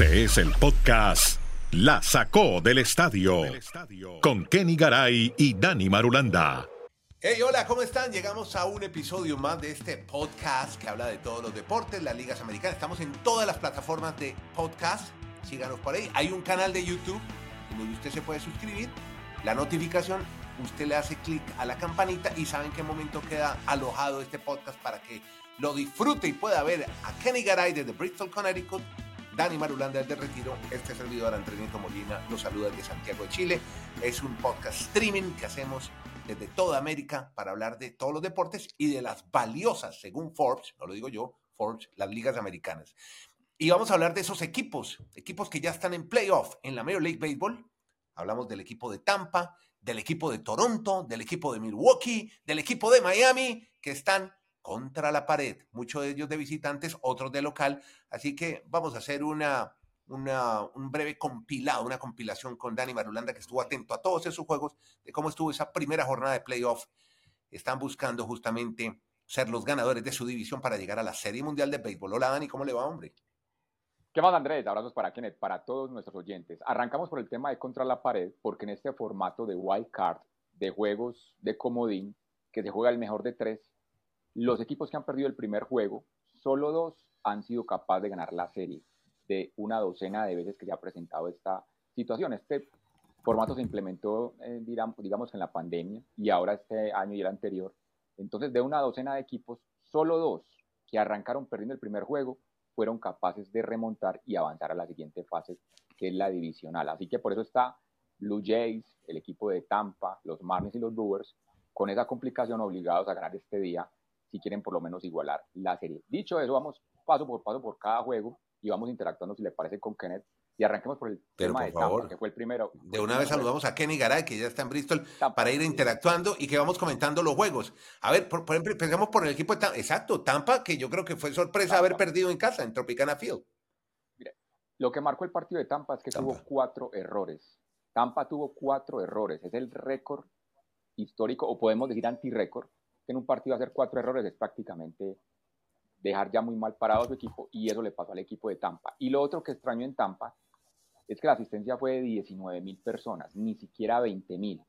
Este es el podcast La Sacó del Estadio con Kenny Garay y Dani Marulanda. Hey, hola, ¿cómo están? Llegamos a un episodio más de este podcast que habla de todos los deportes, las ligas americanas. Estamos en todas las plataformas de podcast. Síganos por ahí. Hay un canal de YouTube donde usted se puede suscribir. La notificación, usted le hace clic a la campanita y sabe en qué momento queda alojado este podcast para que lo disfrute y pueda ver a Kenny Garay desde Bristol, Connecticut Dani Marulanda desde Retiro, este servidor Andrenito Molina los saluda desde Santiago de Chile. Es un podcast streaming que hacemos desde toda América para hablar de todos los deportes y de las valiosas, según Forbes, no lo digo yo, Forbes, las ligas americanas. Y vamos a hablar de esos equipos, equipos que ya están en playoff en la Major League Baseball. Hablamos del equipo de Tampa, del equipo de Toronto, del equipo de Milwaukee, del equipo de Miami, que están contra la pared, muchos de ellos de visitantes, otros de local. Así que vamos a hacer una, una, un breve compilado, una compilación con Dani Marulanda, que estuvo atento a todos esos juegos, de cómo estuvo esa primera jornada de playoff. Están buscando justamente ser los ganadores de su división para llegar a la Serie Mundial de Béisbol. Hola Dani, ¿cómo le va, hombre? ¿Qué más, Andrés? Abrazos para Kenneth, para todos nuestros oyentes. Arrancamos por el tema de contra la pared, porque en este formato de wild card, de juegos de comodín, que se juega el mejor de tres, los equipos que han perdido el primer juego, solo dos han sido capaces de ganar la serie de una docena de veces que se ha presentado esta situación. Este formato se implementó, eh, digamos, en la pandemia y ahora este año y el anterior. Entonces, de una docena de equipos, solo dos que arrancaron perdiendo el primer juego fueron capaces de remontar y avanzar a la siguiente fase, que es la divisional. Así que por eso está Blue Jays, el equipo de Tampa, los Marlins y los Brewers, con esa complicación obligados a ganar este día si quieren por lo menos igualar la serie. Dicho eso, vamos paso por paso por cada juego y vamos interactuando, si le parece, con Kenneth. Y arranquemos por el tema de Tampa, que fue el primero. De una vez saludamos a Kenny Garay, que ya está en Bristol, para ir interactuando y que vamos comentando los juegos. A ver, por, ejemplo, empezamos por el equipo de Tampa. Exacto, Tampa, que yo creo que fue sorpresa haber perdido en casa, en Tropicana Field. Lo que marcó el partido de Tampa es que tuvo cuatro errores. Tampa tuvo cuatro errores. Es el récord histórico, o podemos decir anti-récord, en un partido hacer cuatro errores es prácticamente dejar ya muy mal parado a su equipo y eso le pasó al equipo de Tampa. Y lo otro que extraño en Tampa es que la asistencia fue de 19 mil personas, ni siquiera 20 mil.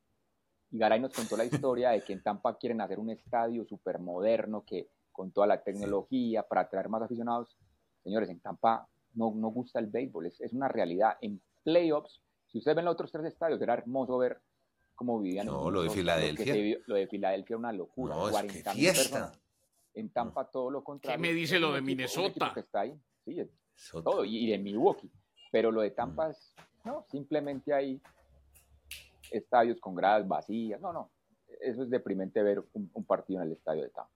Y Garay nos contó la historia de que en Tampa quieren hacer un estadio súper moderno, que con toda la tecnología para atraer más aficionados. Señores, en Tampa no, no gusta el béisbol, es, es una realidad. En playoffs, si ustedes ven los otros tres estadios, era hermoso ver como vivían. No, lo de Filadelfia. Lo, de Filadelfia era una locura. No, 40 fiesta. En Tampa todo lo contrario. ¿Qué me dice lo de Minnesota? Que está ahí. Sí, todo. Y, de Milwaukee. Pero lo de Tampa mm. es, no, simplemente hay estadios con gradas vacías. No, no. Eso es deprimente ver un partido en el estadio de Tampa.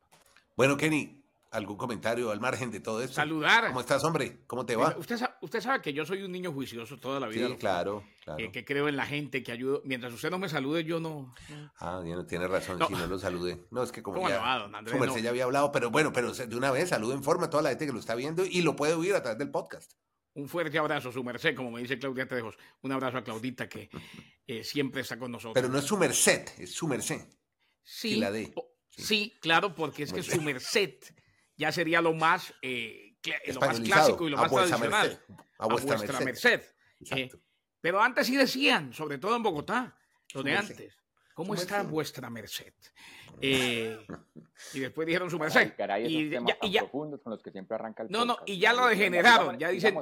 Bueno, Kenny, ¿Algún comentario al margen de todo esto? Saludar. ¿Cómo estás, hombre? ¿Cómo te va? Usted, usted sabe que yo soy un niño juicioso toda la vida. Sí, claro, claro. Que, creo en la gente, que ayudo. Mientras usted no me salude, yo no. Ah, tiene razón, si no lo salude. No, es que como ya, no, ya había hablado, pero bueno, pero de una vez saludo en forma a toda la gente que lo está viendo y lo puede oír a través del podcast. Un fuerte abrazo, su merced, como me dice Claudia Tejos. Un abrazo a Claudita, que eh, siempre está con nosotros. Pero no es su merced, es su merced. Sí, la de. sí, claro, porque es que su merced ya sería lo más, eh, lo más clásico y lo más tradicional. a vuestra, merced. Eh, pero antes sí decían, sobre todo en Bogotá, lo de antes. ¿Cómo está vuestra merced? Eh, y después dijeron su merced. y, ya, con los que siempre arranca el No, no, y ya lo degeneraron, ya dicen.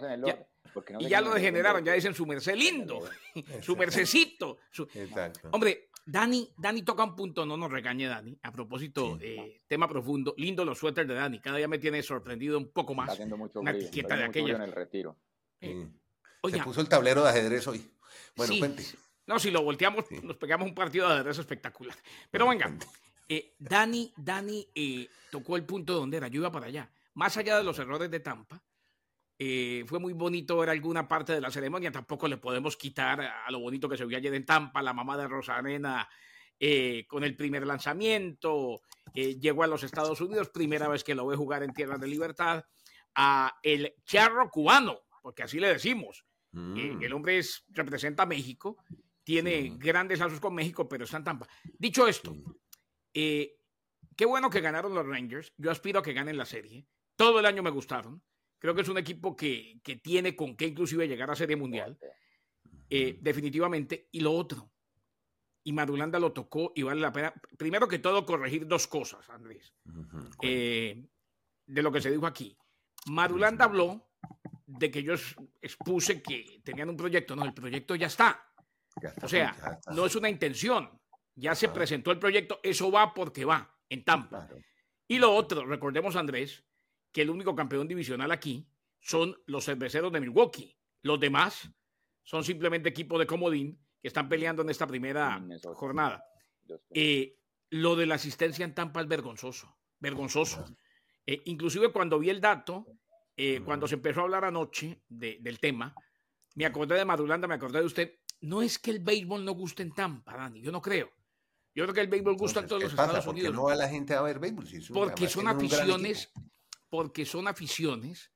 y ya lo degeneraron, ya dicen su merced lindo, su mercecito. Exacto. Hombre, Dani, Dani toca un punto, no nos regañe Dani. A propósito, eh, tema profundo, lindo los suéteres de Dani. Cada día me tiene sorprendido un poco más. Está mucho una etiqueta de aquella. En el retiro. Eh, Se puso el tablero de ajedrez hoy. Bueno, cuente. No, si lo volteamos, nos pegamos un partido de ajedrez espectacular. Pero venga, eh, Dani, Dani tocó el punto donde era, yo iba para allá. Más allá de los errores de Tampa, eh, fue muy bonito ver alguna parte de la ceremonia, tampoco le podemos quitar a lo bonito que se vio ayer en Tampa, la mamá de Rosanena eh, con el primer lanzamiento, eh, llegó a los Estados Unidos, primera vez que lo ve jugar en Tierra de Libertad, a el charro cubano, porque así le decimos. Mm. el hombre es, representa a México, tiene grandes lazos con México, pero está en Tampa. Dicho esto, qué bueno que ganaron los Rangers, yo aspiro a que ganen la serie, todo el año me gustaron Creo que es un equipo que, que tiene con qué inclusive llegar a Serie Mundial. Eh, definitivamente. Y lo otro, y Madulanda lo tocó y vale la pena, primero que todo, corregir dos cosas, Andrés, eh, de lo que se dijo aquí. Madulanda habló de que yo expuse que tenían un proyecto, no, el proyecto ya está. o sea, no es una intención, ya se presentó el proyecto, eso va porque va, en Tampa. Y lo otro, recordemos, Andrés, que el único campeón divisional aquí son los cerveceros de Milwaukee. Los demás son simplemente equipos de comodín que están peleando en esta primera jornada. Eh, lo de la asistencia en Tampa es vergonzoso, vergonzoso. Eh, inclusive cuando vi el dato, eh, cuando se empezó a hablar anoche del tema, me acordé de Madulanda, me acordé de usted. No es que el béisbol no guste en Tampa, Dani, yo no creo. Yo creo que el béisbol gusta en todos los Estados Unidos. no va la gente a ver béisbol? porque son aficiones, porque son aficiones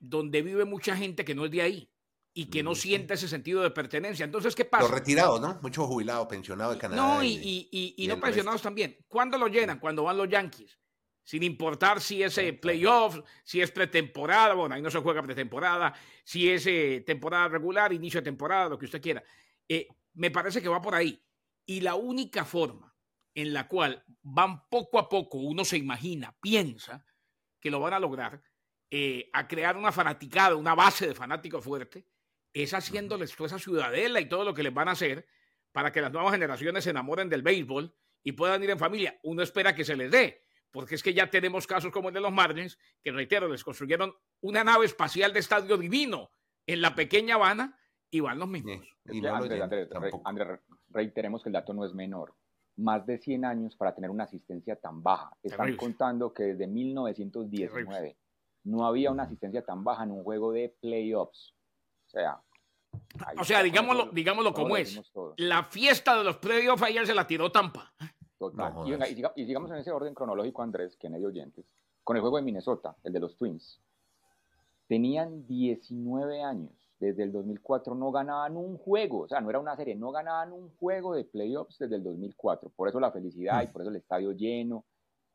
donde vive mucha gente que no es de ahí y que no siente ese sentido de pertenencia. Entonces, ¿qué pasa? Los retirados, ¿no? Muchos jubilados, pensionados de Canadá. No, y, y, no pensionados también. ¿Cuándo lo llenan? Cuando van los Yankees. Sin importar si es eh, playoff, si es pretemporada, bueno, ahí no se juega pretemporada, si es eh, temporada regular, inicio de temporada, lo que usted quiera. Eh, me parece que va por ahí. Y la única forma en la cual van poco a poco, uno se imagina, piensa que lo van a lograr, a crear una fanaticada, una base de fanáticos fuerte, es haciéndoles toda esa ciudadela y todo lo que les van a hacer para que las nuevas generaciones se enamoren del béisbol y puedan ir en familia. Uno espera que se les dé, porque es que ya tenemos casos como el de los Marlins, que reitero, les construyeron una nave espacial de estadio divino en la pequeña Habana y van los mismos. Andrés, reiteremos que el dato no es menor. Más de 100 años para tener una asistencia tan baja. Están contando que desde 1919 no había una asistencia tan baja en un juego de playoffs. O sea, o sea, digámoslo, digámoslo como es. La fiesta de los playoffs ayer se la tiró Tampa. Total. y, sigamos en ese orden cronológico, Andrés, que hay oyentes, con el juego de Minnesota, el de los Twins. Tenían 19 años. Desde el 2004 no ganaban un juego. O sea, no era una serie, no ganaban un juego de playoffs desde el 2004. Por eso la felicidad y mm. por eso el estadio lleno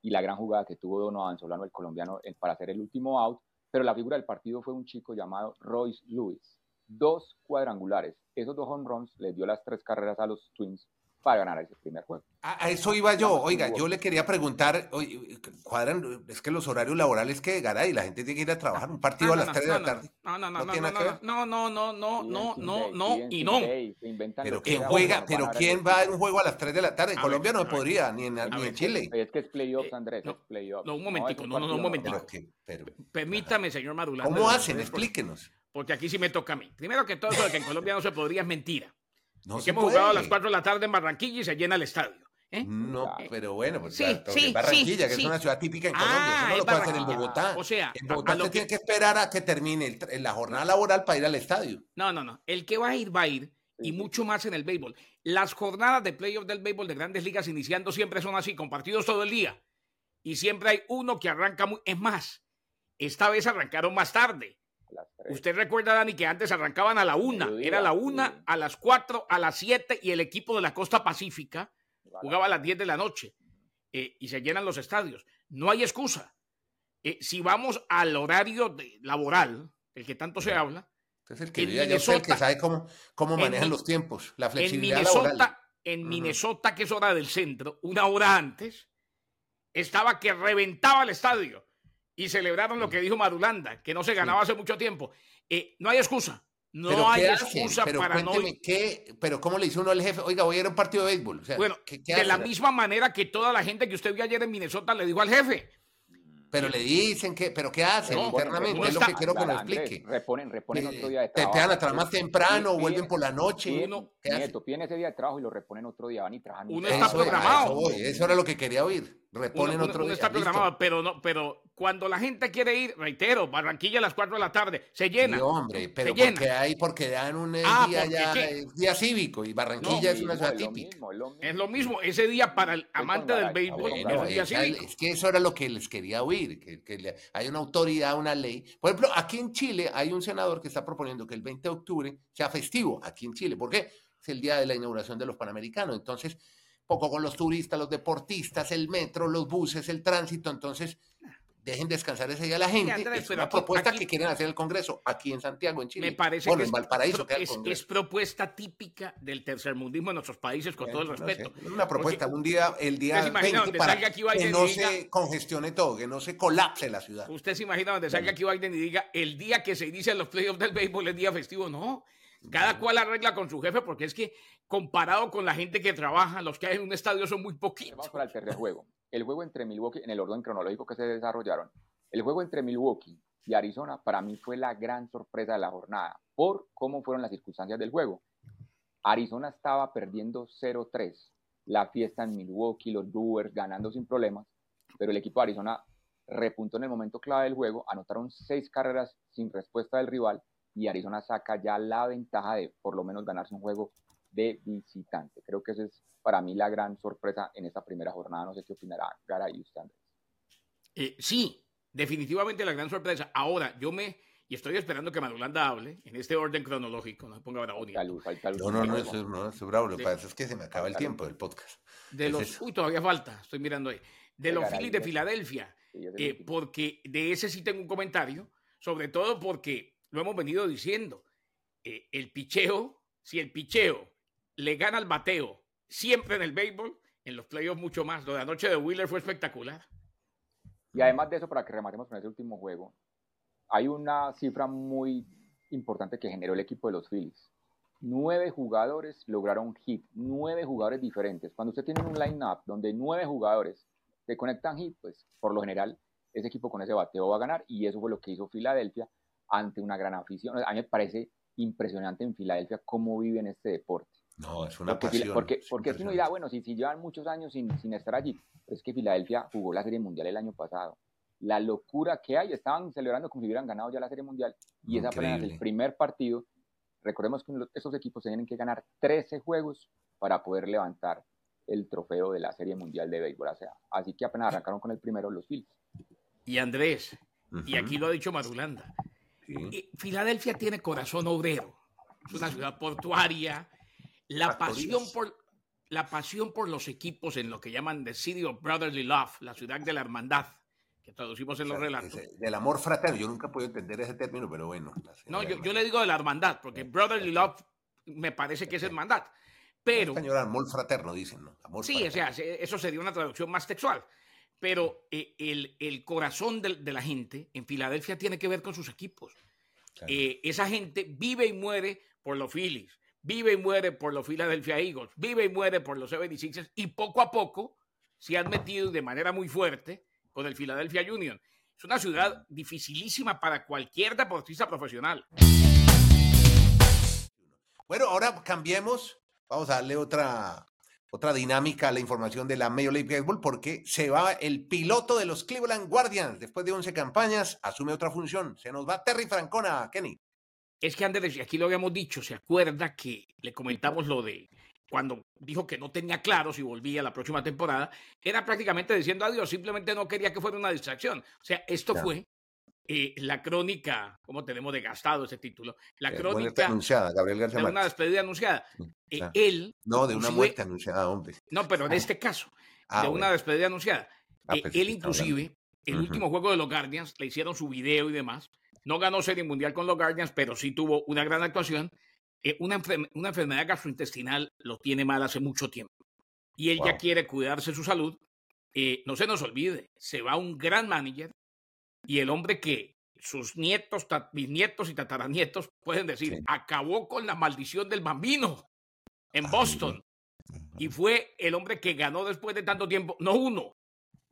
y la gran jugada que tuvo Donovan Solano, el colombiano, para hacer el último out. Pero la figura del partido fue un chico llamado Royce Lewis dos cuadrangulares. Esos dos home runs les dio las tres carreras a los Twins para ganar ese primer juego. A, eso iba yo. Oiga, yo le quería preguntar, oye, cuadran, es que los horarios laborales que garay, la gente tiene que ir a trabajar un partido a las 3 de la tarde. No, no, no, no, no, no, no, no, no, no, no, no, y no. Pero quién juega, pero quién va a un juego a las 3 de la tarde. En Colombia no se podría, ni en, ni en Chile. Es que es playoffs, Andrés, es playoffs. No, un momentico, no, no, un momentico. Permítame, señor Madula. ¿Cómo hacen? Explíquenos porque aquí sí me toca a mí. Primero que todo, eso de que en Colombia no se podría es mentira. No hemos jugado a las 4 de la tarde en Barranquilla y se llena el estadio. ¿eh? No, pero bueno, pues sí, sí, Barranquilla, que es una ciudad típica en Colombia, eso no ah, lo puede hacer en Bogotá. O sea, en Bogotá usted tiene que esperar a que termine la jornada laboral para ir al estadio. No, no, no. El que va a ir, va a ir, y mucho más en el béisbol. Las jornadas de playoff del béisbol de grandes ligas iniciando siempre son así, con partidos todo el día. Y siempre hay uno que arranca muy. Es más, esta vez arrancaron más tarde. Usted recuerda, Dani, que antes arrancaban a la una, era la una, a las cuatro, a las siete y el equipo de la costa pacífica jugaba a las diez de la noche eh, y se llenan los estadios. No hay excusa. Eh, si vamos al horario laboral, el que tanto se habla, es el que, el que sabe cómo, cómo manejan los tiempos, la flexibilidad en Minnesota, En Minnesota, que es hora del centro, una hora antes, estaba que reventaba el estadio y celebraron lo que dijo Madulanda, que no se ganaba hace mucho tiempo. Eh, no hay excusa. No hay excusa para no Qué, pero ¿cómo le hizo uno al jefe? Oiga, voy a ir a un partido de béisbol. bueno, de la misma manera que toda la gente que usted vio ayer en Minnesota le dijo al jefe. Pero le dicen que, pero ¿qué hacen internamente? es lo que quiero que me explique. reponen, reponen otro día de trabajo. Te, van a trabajar más temprano, vuelven por la noche. Uno, nieto, piden ese día de trabajo y lo reponen otro día, van y trabajan. Uno está programado. Eso, era lo que quería oír. Reponen otro día. Uno está programado, pero, no, pero cuando la gente quiere ir, reitero, Barranquilla a las 4 de la tarde, se llena. Sí, hombre, pero porque hay, porque dan un eh, ah, día ya, día cívico y Barranquilla es una ciudad típica. es, lo mismo, ese día para el amante del béisbol es, es, que eso era lo que les quería oír, que, que hay una autoridad, una ley. Por ejemplo, aquí en Chile hay un senador que está proponiendo que el 20 de octubre sea festivo, aquí en Chile. ¿Por qué? Es el día de la inauguración de los Panamericanos. Entonces, poco con los turistas, los deportistas, el metro, los buses, el tránsito. Entonces, dejen descansar ese día a la gente. es una propuesta que quieren hacer el Congreso aquí en Santiago, en Chile. Me parece que en Valparaíso. Es, propuesta típica del tercermundismo en nuestros países, con todo el respeto. una propuesta, un día, el día 20 para que no se congestione todo, que no se colapse la ciudad. Usted se imagina donde salga aquí Biden y diga, el día que se inician los playoffs del béisbol es día festivo. No, cada cual arregla con su jefe, porque es que comparado con la gente que trabaja, los que hay en un estadio son muy poquitos. Vamos para el tercer juego el juego entre Milwaukee, en el orden cronológico que se desarrollaron, el juego entre Milwaukee y Arizona para mí fue la gran sorpresa de la jornada, por cómo fueron las circunstancias del juego. Arizona estaba perdiendo 0-3, la fiesta en Milwaukee, los Brewers ganando sin problemas, pero el equipo de Arizona repuntó en el momento clave del juego, anotaron seis carreras sin respuesta del rival y Arizona saca ya la ventaja de por lo menos ganarse un juego de visitante. Creo que esa es para mí la gran sorpresa en esta primera jornada. No sé qué opinará Gara y usted, Andrés. Eh, sí, definitivamente la gran sorpresa. Ahora, yo me... Y estoy esperando que Madulanda hable en este orden cronológico. No ponga bravo. No, no, no, eso, no, es bravo. Lo que pasa es que se me acaba el tiempo del podcast. De los... Uy, todavía falta. Estoy mirando ahí. De los Phillies de Filadelfia. Eh, porque de ese sí tengo un comentario. Sobre todo porque lo hemos venido diciendo. Eh, el picheo, si el picheo le gana al bateo siempre en el béisbol, en los playoffs mucho más. Lo de anoche de Wheeler fue espectacular. Y además de eso, para que rematemos con ese último juego, hay una cifra muy importante que generó el equipo de los Phillies. Nueve jugadores lograron hit, nueve jugadores diferentes. Cuando usted tiene un line-up donde nueve jugadores se conectan hit, pues por lo general ese equipo con ese bateo va a ganar y eso fue lo que hizo Filadelfia ante una gran afición. A mí me parece impresionante en Filadelfia cómo viven este deporte. No, es una porque, Porque, porque es que uno dirá, bueno, si, si llevan muchos años sin, sin estar allí, es que Filadelfia jugó la Serie Mundial el año pasado. La locura que hay, estaban celebrando como si hubieran ganado ya la Serie Mundial y es apenas el primer partido. Recordemos que esos equipos tienen que ganar 13 juegos para poder levantar el trofeo de la Serie Mundial de Béisbol. O sea, así que apenas arrancaron con el primero los Phillies. Y Andrés, y aquí lo ha dicho Madulanda, Filadelfia tiene corazón obrero. Es una ciudad portuaria, la pasión, por, la pasión por los equipos en lo que llaman The City of Brotherly Love, la ciudad de la hermandad, que traducimos en los relatos. del amor fraterno, yo nunca puedo entender ese término, pero bueno. No, yo, yo, le digo de la hermandad, porque Brotherly Love me parece que es hermandad. Pero. Español, amor fraterno, dicen, ¿no? Amor sí, o sea, eso sería una traducción más textual. Pero eh, el, el, corazón de, de, la gente en Filadelfia tiene que ver con sus equipos. Eh, esa gente vive y muere por los Phillies, vive y muere por los Philadelphia Eagles, vive y muere por los 76ers y poco a poco se han metido de manera muy fuerte con el Philadelphia Union. Es una ciudad dificilísima para cualquier deportista profesional. Bueno, ahora cambiemos. Vamos a darle otra, otra dinámica a la información de la Major League Baseball porque se va el piloto de los Cleveland Guardians. Después de 11 campañas, asume otra función. Se nos va Terry Francona, Kenny. Es que Andrés, aquí lo habíamos dicho, ¿se acuerda que le comentamos lo de cuando dijo que no tenía claro si volvía la próxima temporada? Era prácticamente diciendo adiós, simplemente no quería que fuera una distracción. O sea, esto fue eh, la crónica, como tenemos desgastado ese título, la crónica anunciada, Gabriel García de una despedida anunciada. Eh, él no de una muerte anunciada, hombre. No, pero en este caso, ah, de una despedida anunciada. Ah, eh, pues él inclusive, el último juego de los Guardians, le hicieron su video y demás, no ganó Serie Mundial con los Guardians, pero sí tuvo una gran actuación. Eh, una, una, enfermedad gastrointestinal lo tiene mal hace mucho tiempo. Y él ya quiere cuidarse su salud. Eh, no se nos olvide, se va un gran manager y el hombre que sus nietos, bisnietos y tataranietos pueden decir, acabó con la maldición del bambino en Boston. Y fue el hombre que ganó después de tanto tiempo, no uno,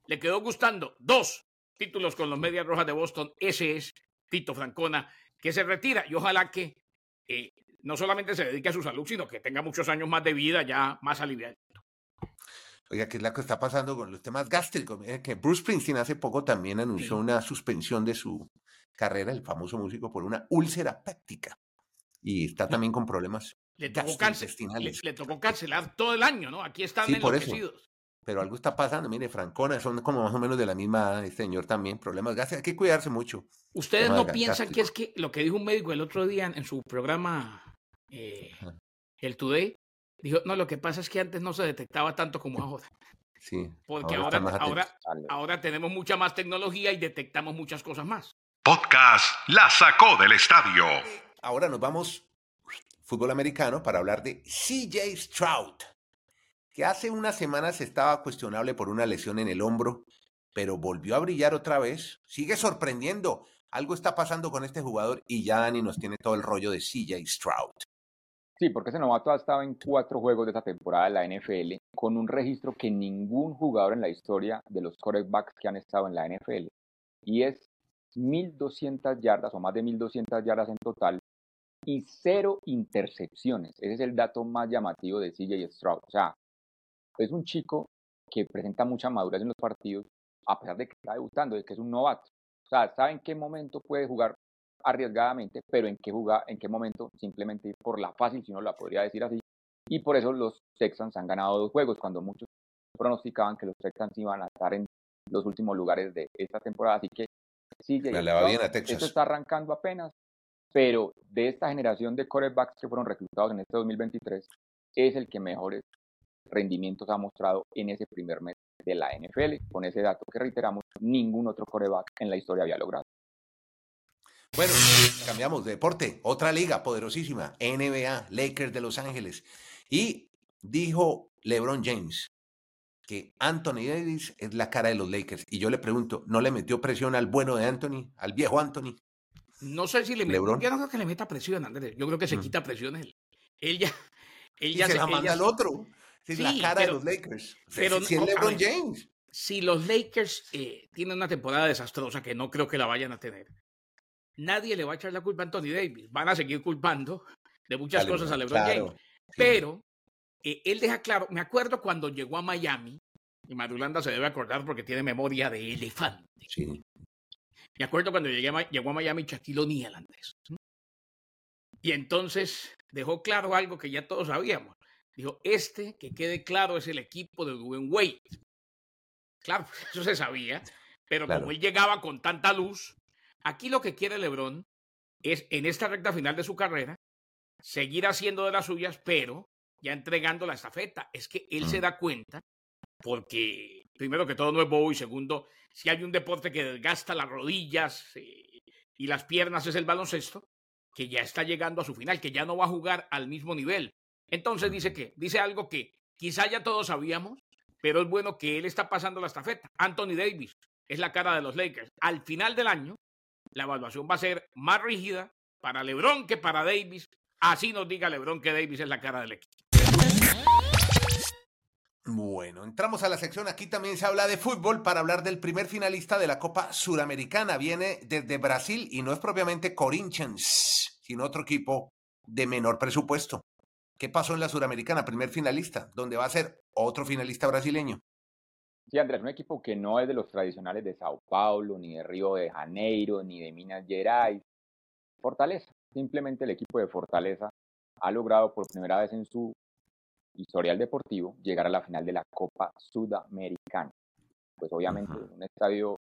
le quedó gustando dos títulos con los Medias Rojas de Boston. Ese es Tito Francona, que se retira y ojalá que eh, no solamente se dedique a su salud, sino que tenga muchos años más de vida ya más aliviado. Oiga, ¿qué es lo que está pasando con los temas gástricos? que Bruce Springsteen hace poco también anunció una suspensión de su carrera, el famoso músico, por una úlcera péptica. Y está también con problemas le tocó, le, tocó cancelar todo el año, ¿no? Aquí están sí, enloquecidos pero algo está pasando. Mire, Francona, son como más o menos de la misma este señor también, problemas gas, hay que cuidarse mucho. ¿Ustedes no piensan que es que lo que dijo un médico el otro día en su programa, eh, el Today, dijo, no, lo que pasa es que antes no se detectaba tanto como ahora. Sí. Porque ahora, ahora, ahora, tenemos mucha más tecnología y detectamos muchas cosas más. Podcast La sacó del estadio. Ahora nos vamos fútbol americano para hablar de CJ Stroud, que hace unas semanas estaba cuestionable por una lesión en el hombro, pero volvió a brillar otra vez. Sigue sorprendiendo. Algo está pasando con este jugador y ya Dani nos tiene todo el rollo de CJ Stroud. Sí, porque ese novato ha estado en cuatro juegos de esta temporada de la NFL con un registro que ningún jugador en la historia de los quarterbacks que han estado en la NFL. Y es 1.200 yardas o más de 1.200 yardas en total y cero intercepciones. Ese es el dato más llamativo de CJ Stroud. O sea, es un chico que presenta mucha madurez en los partidos, a pesar de que está debutando, de que es un novato. O sea, sabe en qué momento puede jugar arriesgadamente, pero en qué, jugar, en qué momento simplemente ir por la fácil, si no la podría decir así. Y por eso los Texans han ganado dos juegos, cuando muchos pronosticaban que los Texans iban a estar en los últimos lugares de esta temporada. Así que sí, esto está arrancando apenas, pero de esta generación de quarterbacks que fueron reclutados en este 2023, es el que mejores rendimientos ha mostrado en ese primer mes de la NFL, con ese dato que reiteramos, ningún otro quarterback en la historia había logrado. Bueno, cambiamos de deporte. Otra liga poderosísima, NBA, Lakers de Los Ángeles. Y dijo LeBron James que Anthony Davis es la cara de los Lakers. Y yo le pregunto, ¿no le metió presión al bueno de Anthony, al viejo Anthony? No sé si le metió. Yo no creo que le meta presión, Andrés. Yo creo que se mm. quita presión él. Él ya. Él ya se, la manda al otro. Es la cara de los Lakers. Pero, si, LeBron James. Si los Lakers eh, tienen una temporada desastrosa, que no creo que la vayan a tener, nadie le va a echar la culpa a Anthony Davis. Van a seguir culpando de muchas cosas a LeBron James. Pero eh, él deja claro, me acuerdo cuando llegó a Miami, y Madulanda se debe acordar porque tiene memoria de elefante. Sí. Me acuerdo cuando llegué llegó a Miami Shaquille O'Neal, Andrés. Y entonces dejó claro algo que ya todos sabíamos. Dijo, este, que quede claro, es el equipo de Dwayne Wade. Claro, eso se sabía, pero como él llegaba con tanta luz, Aquí lo que quiere LeBron es, en esta recta final de su carrera, seguir haciendo de las suyas, pero ya entregando la estafeta. Es que él se mm. da cuenta, porque primero que todo no es bobo y segundo, si hay un deporte que desgasta las rodillas eh, y las piernas es el baloncesto, que ya está llegando a su final, que ya no va a jugar al mismo nivel. Entonces dice que, dice algo que quizá ya todos sabíamos, pero es bueno que él está pasando la estafeta. Anthony Davis es la cara de los Lakers. Al final del año, la evaluación va a ser más rígida para LeBron que para Davis. Así nos diga LeBron que Davis es la cara del equipo. Bueno, entramos a la sección. Aquí también se habla de fútbol para hablar del primer finalista de la Copa Suramericana. Viene desde Brasil y no es propiamente Corinthians, sino otro equipo de menor presupuesto. ¿Qué pasó en la Suramericana? Primer finalista, donde va a ser otro finalista brasileño. Sí, Andrés, un equipo que no es de los tradicionales de Sao Paulo, ni de Río de Janeiro, ni de Minas Gerais. Fortaleza, simplemente el equipo de Fortaleza ha logrado por primera vez en su historial deportivo llegar a la final de la Copa Sudamericana. Pues obviamente un estadio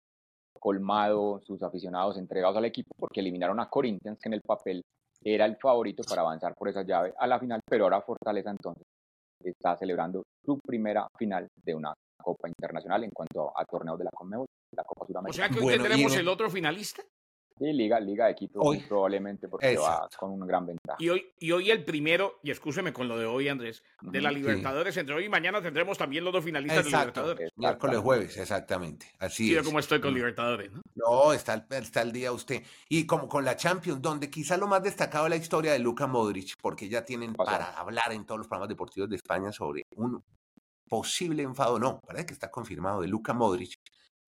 colmado, sus aficionados entregados al equipo porque eliminaron a Corinthians, que en el papel era el favorito para avanzar por esa llave a la final, pero ahora Fortaleza entonces está celebrando su primera final de una Copa Internacional en cuanto a torneos de la Conmebol, la Copa Sudamericana. O sea que hoy tendremos el otro finalista. Sí, Liga, Liga de Quito, probablemente porque va con una gran ventaja. Y hoy, y hoy el primero, y escúcheme con lo de hoy, Andrés, de la Libertadores, entre hoy y mañana tendremos también los dos finalistas de Libertadores. Miércoles, jueves, exactamente. Así sí, como estoy con Libertadores, ¿no? No, está, está el día usted. Y como con la Champions, donde quizá lo más destacado es la historia de Luka Modric, porque ya tienen para hablar en todos los programas deportivos de España sobre un posible enfado, no, parece que está confirmado de Luca Modric,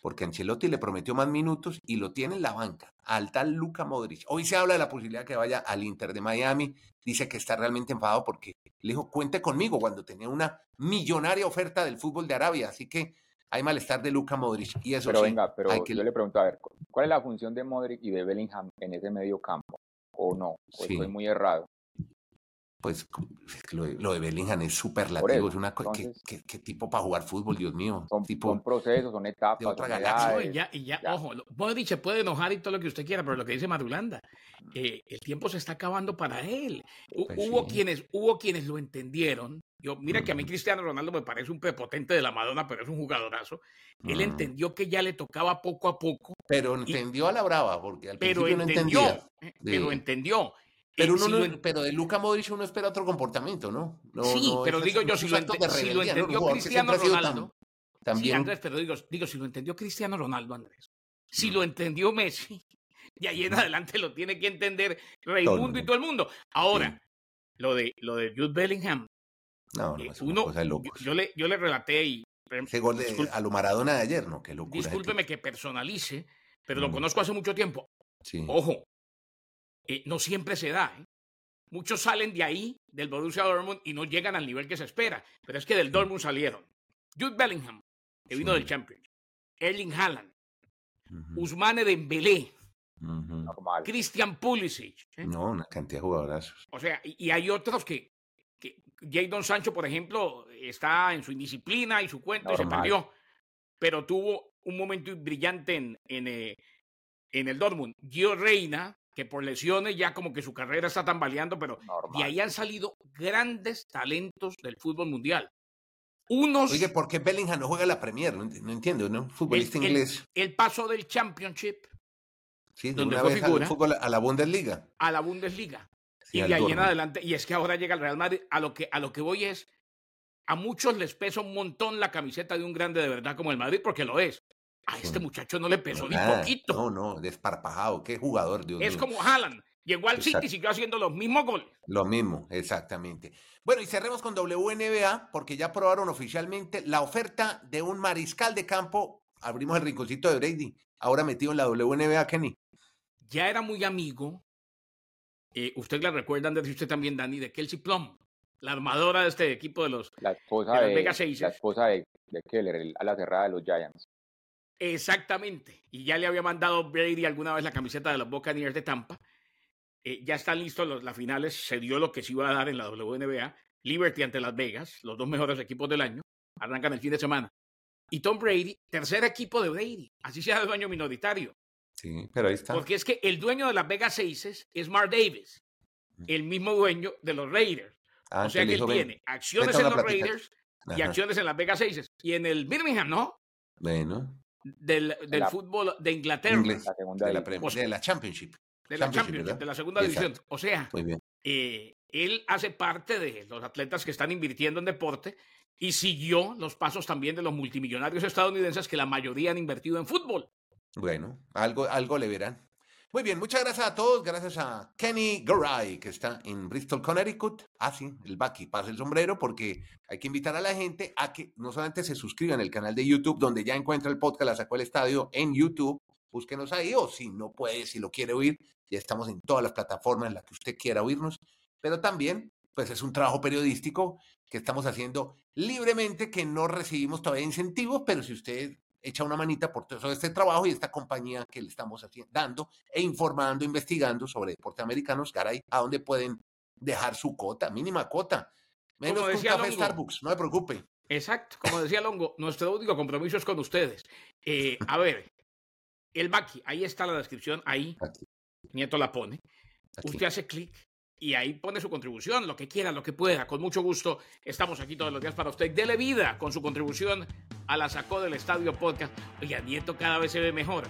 porque Ancelotti le prometió más minutos y lo tiene en la banca, al tal Luca Modric. Hoy se habla de la posibilidad que vaya al Inter de Miami, dice que está realmente enfadado porque le dijo, cuente conmigo cuando tenía una millonaria oferta del fútbol de Arabia, así que hay malestar de Luca Modric y eso Pero venga, pero yo le pregunto, a ver, ¿cuál es la función de Modric y de Bellingham en ese medio campo? ¿O no? ¿O estoy muy errado? Pues lo de, lo de Bellingham es superlativo, es una ¿qué, qué, tipo para jugar fútbol, Dios mío. Son, tipo, procesos, son etapas. Y ya, y ya, ojo, bueno, se puede enojar y todo lo que usted quiera, pero lo que dice Madulanda, eh, el tiempo se está acabando para él. Pues hubo, quienes, hubo quienes lo entendieron. Yo, mira que a mí Cristiano Ronaldo me parece un prepotente de la Madonna, pero es un jugadorazo. Él entendió que ya le tocaba poco a poco. Pero entendió a la brava, porque al pero principio entendió, no entendía. Eh, pero entendió. Pero, uno pero de Luca Modric uno espera otro comportamiento, ¿no? sí, pero digo yo, si lo, entendió Cristiano Ronaldo. también... Andrés, pero digo, digo, si lo entendió Cristiano Ronaldo, Andrés. Si lo entendió Messi, y ahí en adelante lo tiene que entender Raimundo y todo el mundo. Ahora, lo de lo de Jude Bellingham. No, no, eh, es uno, cosa de Yo, le, yo le relaté y. Gol de, a lo Maradona de ayer, ¿no? Qué locura. Discúlpeme que personalice, pero lo mm. conozco hace mucho tiempo. Sí. Ojo, eh, no siempre se da. ¿eh? Muchos salen de ahí, del Borussia Dortmund, y no llegan al nivel que se espera. Pero es que del Dortmund salieron. Jude Bellingham, que vino del Champions. Erling Haaland. Usmane Dembélé. Christian Pulisic. ¿eh? No, una cantidad de jugadores. O sea, y, hay otros que, que Jadon Sancho, por ejemplo, está en su indisciplina y su cuento y se perdió. Pero tuvo un momento brillante en, en, en el Dortmund. Gio Reina, que por lesiones ya como que su carrera está tambaleando, pero de ahí han salido grandes talentos del fútbol mundial. Unos. Oye, ¿por qué Bellingham no juega la Premier? No, entiendo, ¿no? Futbolista inglés. El, paso del Championship. Sí, donde una vez al fútbol, a la Bundesliga. A la Bundesliga. y de ahí en adelante. Y es que ahora llega el Real Madrid. A lo que, a lo que voy es. A muchos les pesa un montón la camiseta de un grande de verdad como el Madrid, porque lo es. A este muchacho no le pesó ni poquito. No, no, desparpajado. Qué jugador, Dios Es como Haaland. Llegó al City y siguió haciendo los mismos goles. Lo mismo, exactamente. Bueno, y cerremos con WNBA, porque ya aprobaron oficialmente la oferta de un mariscal de campo. Abrimos el rinconcito de Brady, ahora metido en la WNBA, Kenny. Ya era muy amigo. Eh, usted la recuerda, Andrés, y usted también, Dani, de Kelsey Plum, la armadora de este equipo de los, la esposa de, Vega La esposa de, de Keller, a la cerrada de los Giants. Exactamente. Y ya le había mandado Brady alguna vez la camiseta de los Buccaneers de Tampa. Eh, ya están listos las finales. Se dio lo que se iba a dar en la WNBA. Liberty ante Las Vegas, los dos mejores equipos del año. Arrancan el fin de semana. Y Tom Brady, tercer equipo de Brady. Así sea de dueño minoritario. Sí, pero ahí está. Porque es que el dueño de Las Vegas Aces es Mark Davis, el mismo dueño de los Raiders. Ah, o sea que él tiene acciones en los Raiders y acciones en Las Vegas Aces. Y en el Birmingham, ¿no? Bueno del, del fútbol de Inglaterra. de, la de, la Championship. De la Championship, de la segunda división. O sea, eh, él hace parte de los atletas que están invirtiendo en deporte y siguió los pasos también de los multimillonarios estadounidenses que la mayoría han invertido en fútbol. Bueno, algo, algo le verán. Muy bien, muchas gracias a todos. Gracias a Kenny Garay, que está en Bristol, Connecticut. Ah, sí, el Bucky, pasa el sombrero, porque hay que invitar a la gente a que no solamente se suscriban al canal de YouTube, donde ya encuentra el podcast La Sacó el Estadio en YouTube. Búsquenos ahí, o si no puede, si lo quiere oír, ya estamos en todas las plataformas en las que usted quiera oírnos. Pero también, pues es un trabajo periodístico que estamos haciendo libremente, que no recibimos todavía incentivos, pero si usted echa una manita por todo este trabajo y esta compañía que le estamos dando e informando, investigando sobre deportes americanos, caray, a dónde pueden dejar su cota, mínima cota. Menos un café Starbucks, no me preocupe. Exacto, como decía Longo, nuestro único compromiso es con ustedes. Eh, a ver, el Baki, ahí está la descripción, ahí. Nieto la pone. Usted hace clic y ahí pone su contribución, lo que quiera, lo que pueda. Con mucho gusto estamos aquí todos los días para usted. Dele vida con su contribución a la sacó del estadio podcast. Oiga, Nieto cada vez se ve mejor.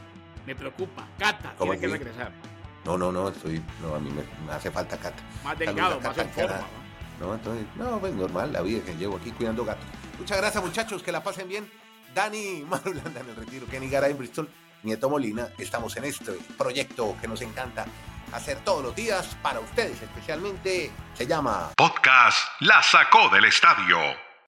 Me preocupa. Cata, tiene que regresar. No, no, no, estoy, no, a mí me, hace falta Cata. Más delgado, más en forma. No, entonces, no, pues normal, la vida que llevo aquí cuidando gatos. Muchas gracias, muchachos, que la pasen bien. Dani Marulanda en el retiro, Kenny Garay en Bristol, Nieto Molina, estamos en este proyecto que nos encanta hacer todos los días para ustedes especialmente. Se llama Podcast La Sacó del Estadio.